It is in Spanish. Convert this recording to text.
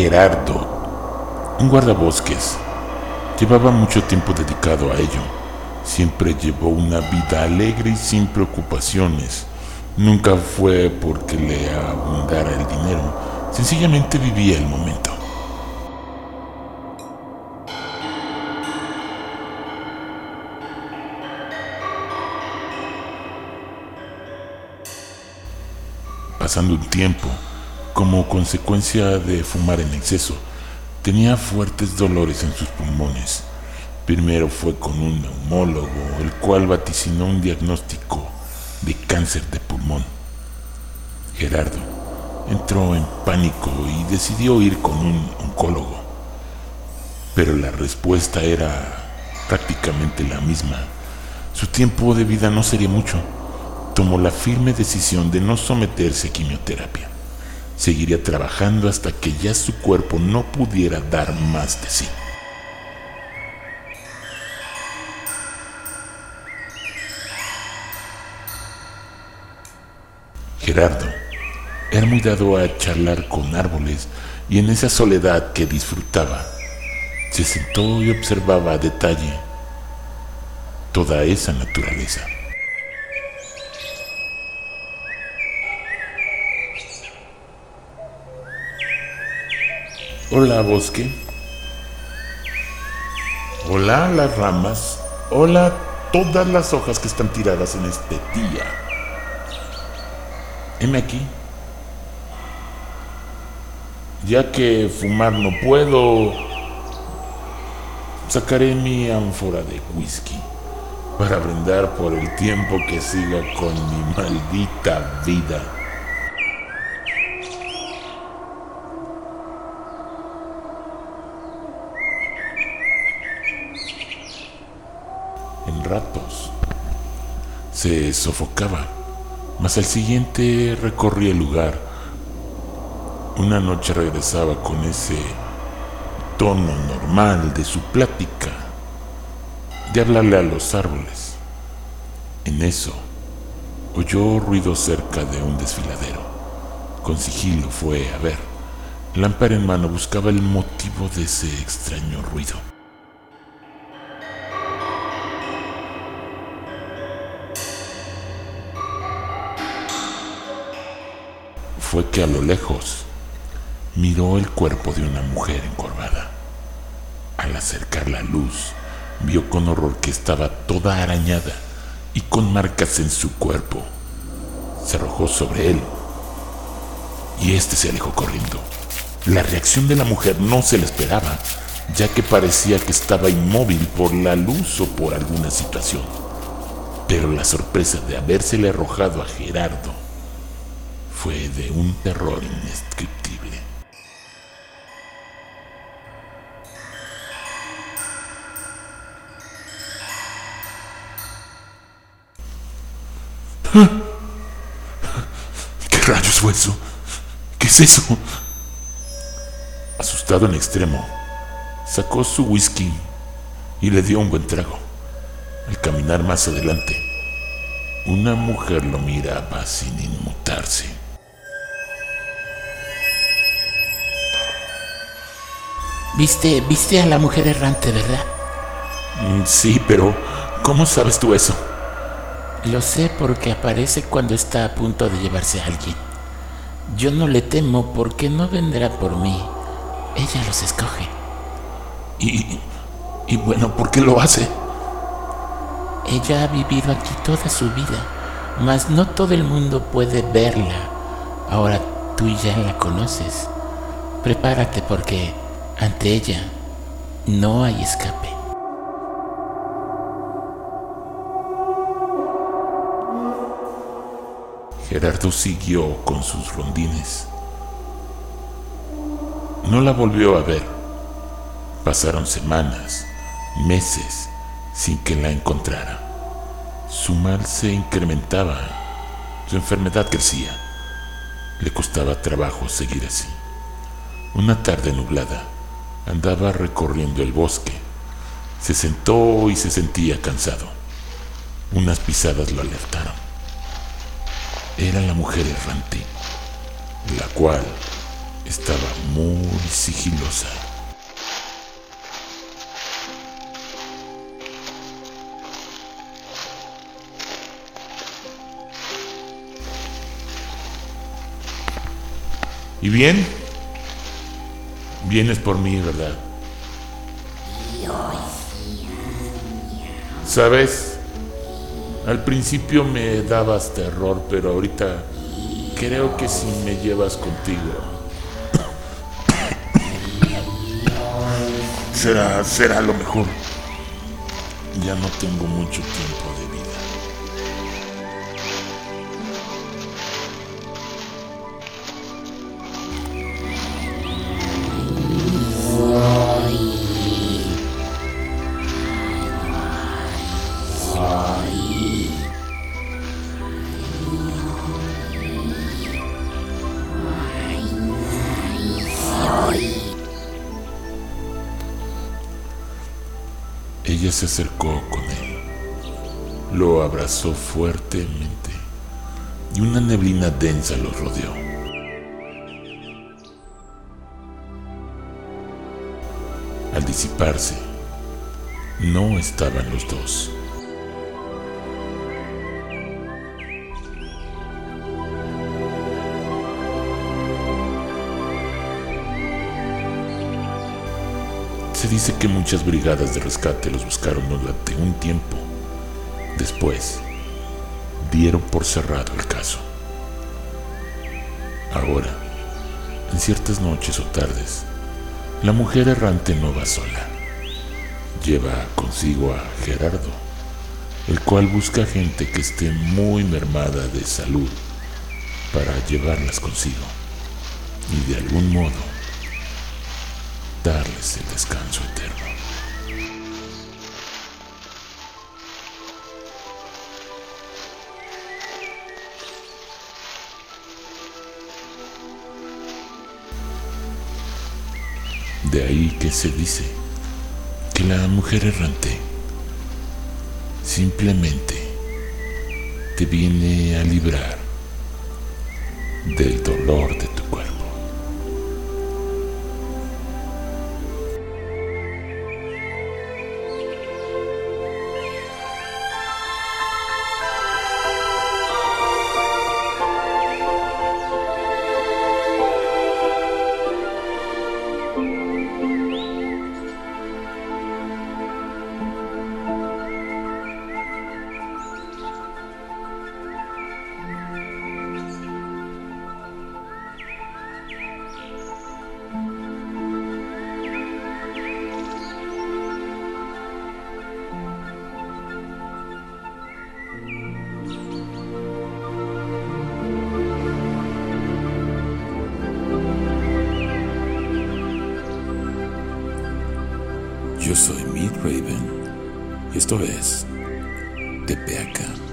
Gerardo, un guardabosques. Llevaba mucho tiempo dedicado a ello. Siempre llevó una vida alegre y sin preocupaciones. Nunca fue porque le abundara el dinero, sencillamente vivía el momento. Pasando un tiempo, como consecuencia de fumar en exceso, tenía fuertes dolores en sus pulmones. Primero fue con un neumólogo, el cual vaticinó un diagnóstico de cáncer de pulmón. Gerardo entró en pánico y decidió ir con un oncólogo. Pero la respuesta era prácticamente la misma. Su tiempo de vida no sería mucho. Tomó la firme decisión de no someterse a quimioterapia. Seguiría trabajando hasta que ya su cuerpo no pudiera dar más de sí. Gerardo era muy dado a charlar con árboles y en esa soledad que disfrutaba, se sentó y observaba a detalle toda esa naturaleza. Hola bosque. Hola las ramas. Hola todas las hojas que están tiradas en este día. Heme aquí. Ya que fumar no puedo, sacaré mi ánfora de whisky para brindar por el tiempo que siga con mi maldita vida. Ratos se sofocaba mas al siguiente recorrí el lugar. Una noche regresaba con ese tono normal de su plática, de hablarle a los árboles. En eso, oyó ruido cerca de un desfiladero. Con sigilo fue a ver. Lámpara en mano buscaba el motivo de ese extraño ruido. Que a lo lejos miró el cuerpo de una mujer encorvada. Al acercar la luz, vio con horror que estaba toda arañada y con marcas en su cuerpo. Se arrojó sobre él y éste se alejó corriendo. La reacción de la mujer no se le esperaba, ya que parecía que estaba inmóvil por la luz o por alguna situación. Pero la sorpresa de habérsele arrojado a Gerardo fue de un terror indescriptible. ¿Qué rayos fue eso? ¿Qué es eso? Asustado en extremo, sacó su whisky y le dio un buen trago. Al caminar más adelante, una mujer lo miraba sin inmutarse. Viste, viste a la mujer errante, ¿verdad? Mm, sí, pero ¿cómo sabes tú eso? Lo sé porque aparece cuando está a punto de llevarse a alguien. Yo no le temo porque no vendrá por mí. Ella los escoge. Y, y bueno, ¿por qué lo hace? Ella ha vivido aquí toda su vida, mas no todo el mundo puede verla. Ahora tú ya la conoces. Prepárate porque ante ella no hay escape. Gerardo siguió con sus rondines. No la volvió a ver. Pasaron semanas, meses, sin que la encontrara. Su mal se incrementaba, su enfermedad crecía. Le costaba trabajo seguir así. Una tarde nublada, Andaba recorriendo el bosque. Se sentó y se sentía cansado. Unas pisadas lo alertaron. Era la mujer errante, la cual estaba muy sigilosa. ¿Y bien? Vienes por mí, ¿verdad? ¿Sabes? Al principio me dabas terror, pero ahorita creo que si me llevas contigo. será, será lo mejor. Ya no tengo mucho tiempo de Ella se acercó con él, lo abrazó fuertemente y una neblina densa los rodeó. Al disiparse, no estaban los dos. Dice que muchas brigadas de rescate los buscaron durante un tiempo. Después, dieron por cerrado el caso. Ahora, en ciertas noches o tardes, la mujer errante no va sola. Lleva consigo a Gerardo, el cual busca gente que esté muy mermada de salud para llevarlas consigo y de algún modo darles el descanso eterno. De ahí que se dice que la mujer errante simplemente te viene a librar del dolor de tu cuerpo. Raven esto es De Peaca de Noche.